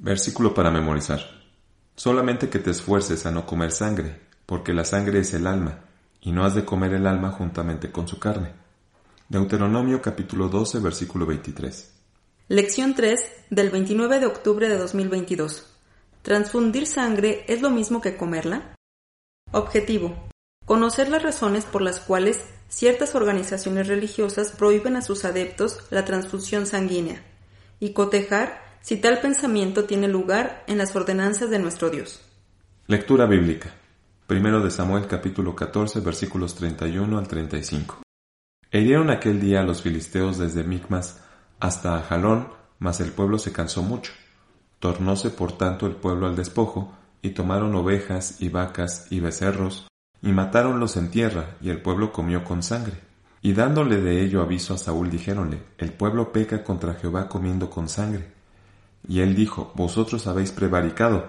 Versículo para memorizar. Solamente que te esfuerces a no comer sangre, porque la sangre es el alma, y no has de comer el alma juntamente con su carne. Deuteronomio capítulo 12, versículo 23. Lección 3 del 29 de octubre de 2022. ¿Transfundir sangre es lo mismo que comerla? Objetivo. Conocer las razones por las cuales ciertas organizaciones religiosas prohíben a sus adeptos la transfusión sanguínea y cotejar si tal pensamiento tiene lugar en las ordenanzas de nuestro Dios. Lectura bíblica. Primero de Samuel capítulo 14 versículos 31 al 35. E hirieron aquel día a los filisteos desde Micmas hasta Jalón, mas el pueblo se cansó mucho. Tornóse por tanto el pueblo al despojo, y tomaron ovejas y vacas y becerros, y matáronlos en tierra, y el pueblo comió con sangre. Y dándole de ello aviso a Saúl dijéronle, El pueblo peca contra Jehová comiendo con sangre. Y él dijo, Vosotros habéis prevaricado,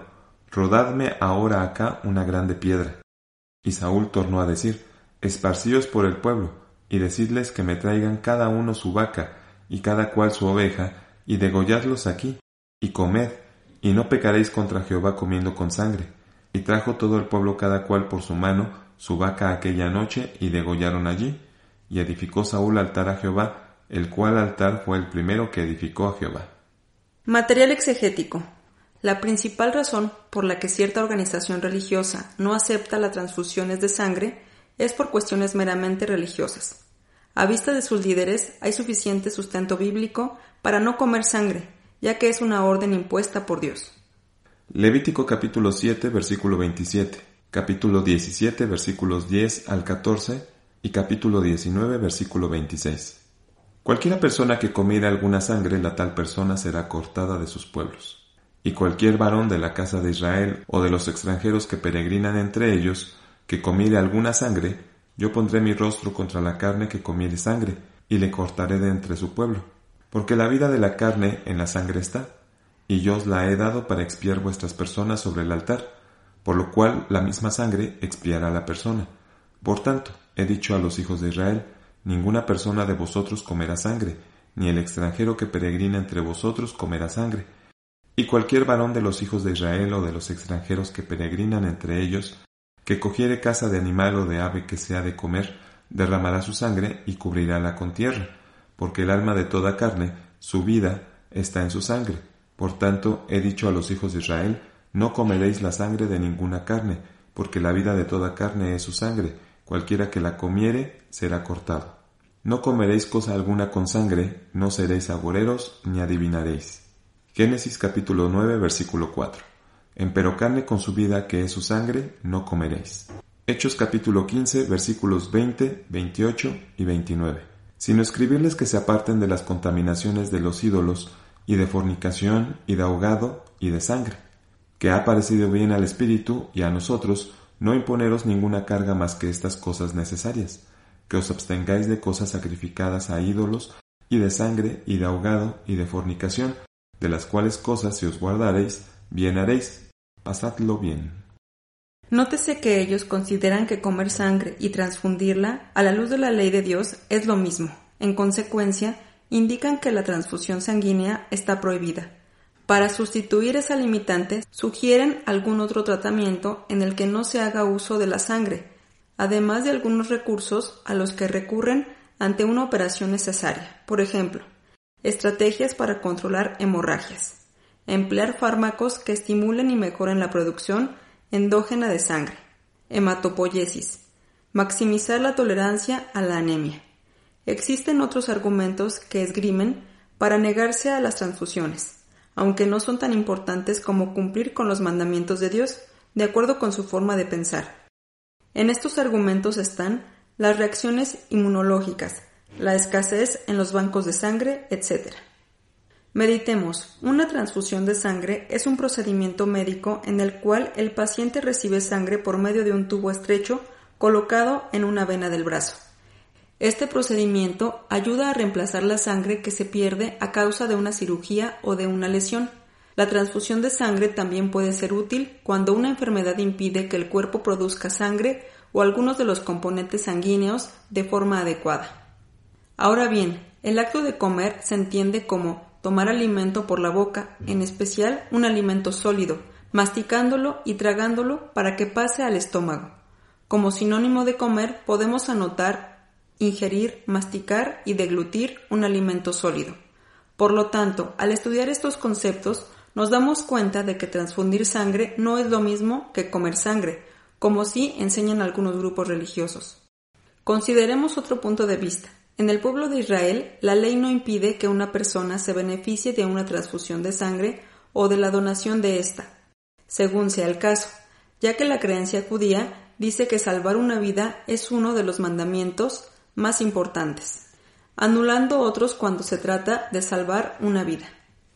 rodadme ahora acá una grande piedra. Y Saúl tornó a decir, Esparcíos por el pueblo, y decidles que me traigan cada uno su vaca, y cada cual su oveja, y degolladlos aquí, y comed, y no pecaréis contra Jehová comiendo con sangre. Y trajo todo el pueblo cada cual por su mano su vaca aquella noche, y degollaron allí, y edificó Saúl altar a Jehová, el cual altar fue el primero que edificó a Jehová. Material exegético. La principal razón por la que cierta organización religiosa no acepta las transfusiones de sangre es por cuestiones meramente religiosas. A vista de sus líderes hay suficiente sustento bíblico para no comer sangre, ya que es una orden impuesta por Dios. Levítico capítulo 7 versículo 27, capítulo 17 versículos 10 al 14 y capítulo 19 versículo 26. Cualquiera persona que comiera alguna sangre, la tal persona será cortada de sus pueblos. Y cualquier varón de la casa de Israel o de los extranjeros que peregrinan entre ellos, que comiere alguna sangre, yo pondré mi rostro contra la carne que comiere sangre, y le cortaré de entre su pueblo. Porque la vida de la carne en la sangre está, y yo os la he dado para expiar vuestras personas sobre el altar, por lo cual la misma sangre expiará a la persona. Por tanto, he dicho a los hijos de Israel, ninguna persona de vosotros comerá sangre, ni el extranjero que peregrina entre vosotros comerá sangre. Y cualquier varón de los hijos de Israel o de los extranjeros que peregrinan entre ellos que cogiere casa de animal o de ave que sea de comer, derramará su sangre y cubrirála con tierra, porque el alma de toda carne, su vida, está en su sangre. Por tanto, he dicho a los hijos de Israel, no comeréis la sangre de ninguna carne, porque la vida de toda carne es su sangre, cualquiera que la comiere será cortado. No comeréis cosa alguna con sangre, no seréis agoreros ni adivinaréis. Génesis capítulo 9 versículo 4 empero carne con su vida que es su sangre no comeréis. Hechos capítulo 15 versículos 20, 28 y 29. Sino escribirles que se aparten de las contaminaciones de los ídolos y de fornicación y de ahogado y de sangre, que ha parecido bien al Espíritu y a nosotros no imponeros ninguna carga más que estas cosas necesarias, que os abstengáis de cosas sacrificadas a ídolos y de sangre y de ahogado y de fornicación, de las cuales cosas si os guardaréis, bien haréis Pasadlo bien. Nótese que ellos consideran que comer sangre y transfundirla a la luz de la ley de Dios es lo mismo. En consecuencia, indican que la transfusión sanguínea está prohibida. Para sustituir esa limitante, sugieren algún otro tratamiento en el que no se haga uso de la sangre, además de algunos recursos a los que recurren ante una operación necesaria. Por ejemplo, estrategias para controlar hemorragias emplear fármacos que estimulen y mejoren la producción endógena de sangre, hematopoiesis, maximizar la tolerancia a la anemia. Existen otros argumentos que esgrimen para negarse a las transfusiones, aunque no son tan importantes como cumplir con los mandamientos de Dios, de acuerdo con su forma de pensar. En estos argumentos están las reacciones inmunológicas, la escasez en los bancos de sangre, etc. Meditemos. Una transfusión de sangre es un procedimiento médico en el cual el paciente recibe sangre por medio de un tubo estrecho colocado en una vena del brazo. Este procedimiento ayuda a reemplazar la sangre que se pierde a causa de una cirugía o de una lesión. La transfusión de sangre también puede ser útil cuando una enfermedad impide que el cuerpo produzca sangre o algunos de los componentes sanguíneos de forma adecuada. Ahora bien, el acto de comer se entiende como tomar alimento por la boca, en especial un alimento sólido, masticándolo y tragándolo para que pase al estómago. Como sinónimo de comer podemos anotar ingerir, masticar y deglutir un alimento sólido. Por lo tanto, al estudiar estos conceptos, nos damos cuenta de que transfundir sangre no es lo mismo que comer sangre, como sí enseñan algunos grupos religiosos. Consideremos otro punto de vista. En el pueblo de Israel, la ley no impide que una persona se beneficie de una transfusión de sangre o de la donación de ésta, según sea el caso, ya que la creencia judía dice que salvar una vida es uno de los mandamientos más importantes, anulando otros cuando se trata de salvar una vida.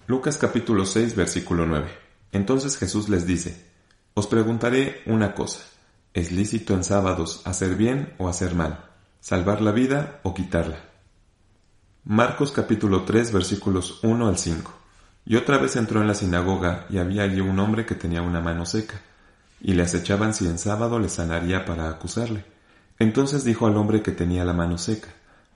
Lucas capítulo 6 versículo 9. Entonces Jesús les dice, Os preguntaré una cosa, ¿es lícito en sábados hacer bien o hacer mal? ¿Salvar la vida o quitarla? Marcos capítulo 3 versículos 1 al 5. Y otra vez entró en la sinagoga y había allí un hombre que tenía una mano seca, y le acechaban si en sábado le sanaría para acusarle. Entonces dijo al hombre que tenía la mano seca,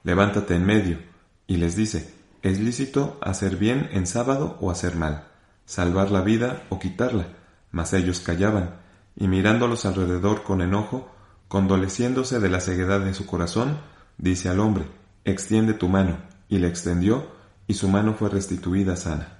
levántate en medio, y les dice, ¿es lícito hacer bien en sábado o hacer mal, salvar la vida o quitarla? Mas ellos callaban, y mirándolos alrededor con enojo, condoleciéndose de la ceguedad de su corazón, dice al hombre, extiende tu mano, y le extendió, y su mano fue restituida sana.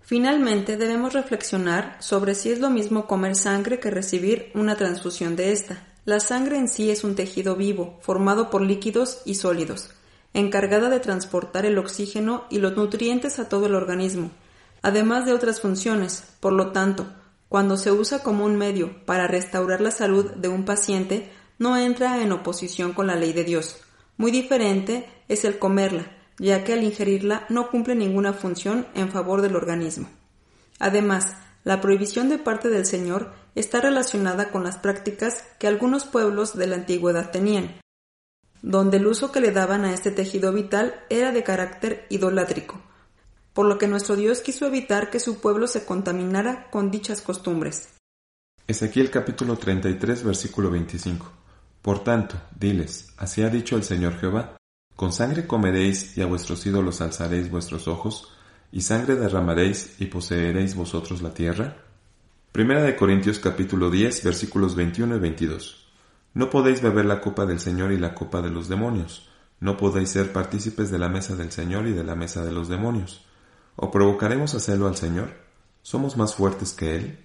Finalmente debemos reflexionar sobre si es lo mismo comer sangre que recibir una transfusión de ésta. La sangre en sí es un tejido vivo, formado por líquidos y sólidos, encargada de transportar el oxígeno y los nutrientes a todo el organismo, además de otras funciones. Por lo tanto, cuando se usa como un medio para restaurar la salud de un paciente, no entra en oposición con la ley de Dios. Muy diferente es el comerla, ya que al ingerirla no cumple ninguna función en favor del organismo. Además, la prohibición de parte del Señor está relacionada con las prácticas que algunos pueblos de la antigüedad tenían, donde el uso que le daban a este tejido vital era de carácter idolátrico, por lo que nuestro Dios quiso evitar que su pueblo se contaminara con dichas costumbres. Ezequiel capítulo 33 versículo 25. Por tanto, diles, así ha dicho el Señor Jehová, con sangre comeréis y a vuestros ídolos alzaréis vuestros ojos, y sangre derramaréis y poseeréis vosotros la tierra? Primera de Corintios capítulo 10 versículos 21 y 22. No podéis beber la copa del Señor y la copa de los demonios. No podéis ser partícipes de la mesa del Señor y de la mesa de los demonios. ¿O provocaremos a celo al Señor? ¿Somos más fuertes que Él?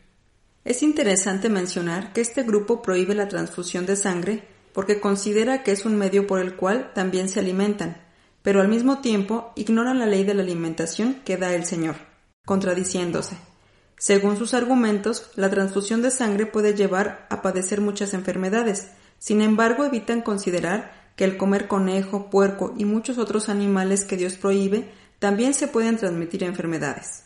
Es interesante mencionar que este grupo prohíbe la transfusión de sangre porque considera que es un medio por el cual también se alimentan, pero al mismo tiempo ignoran la ley de la alimentación que da el Señor, contradiciéndose. Según sus argumentos, la transfusión de sangre puede llevar a padecer muchas enfermedades, sin embargo evitan considerar que el comer conejo, puerco y muchos otros animales que Dios prohíbe también se pueden transmitir enfermedades.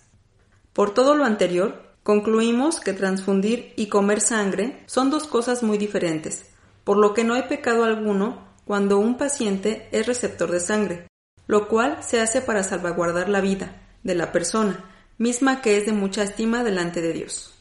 Por todo lo anterior, concluimos que transfundir y comer sangre son dos cosas muy diferentes, por lo que no hay pecado alguno cuando un paciente es receptor de sangre, lo cual se hace para salvaguardar la vida de la persona, misma que es de mucha estima delante de Dios.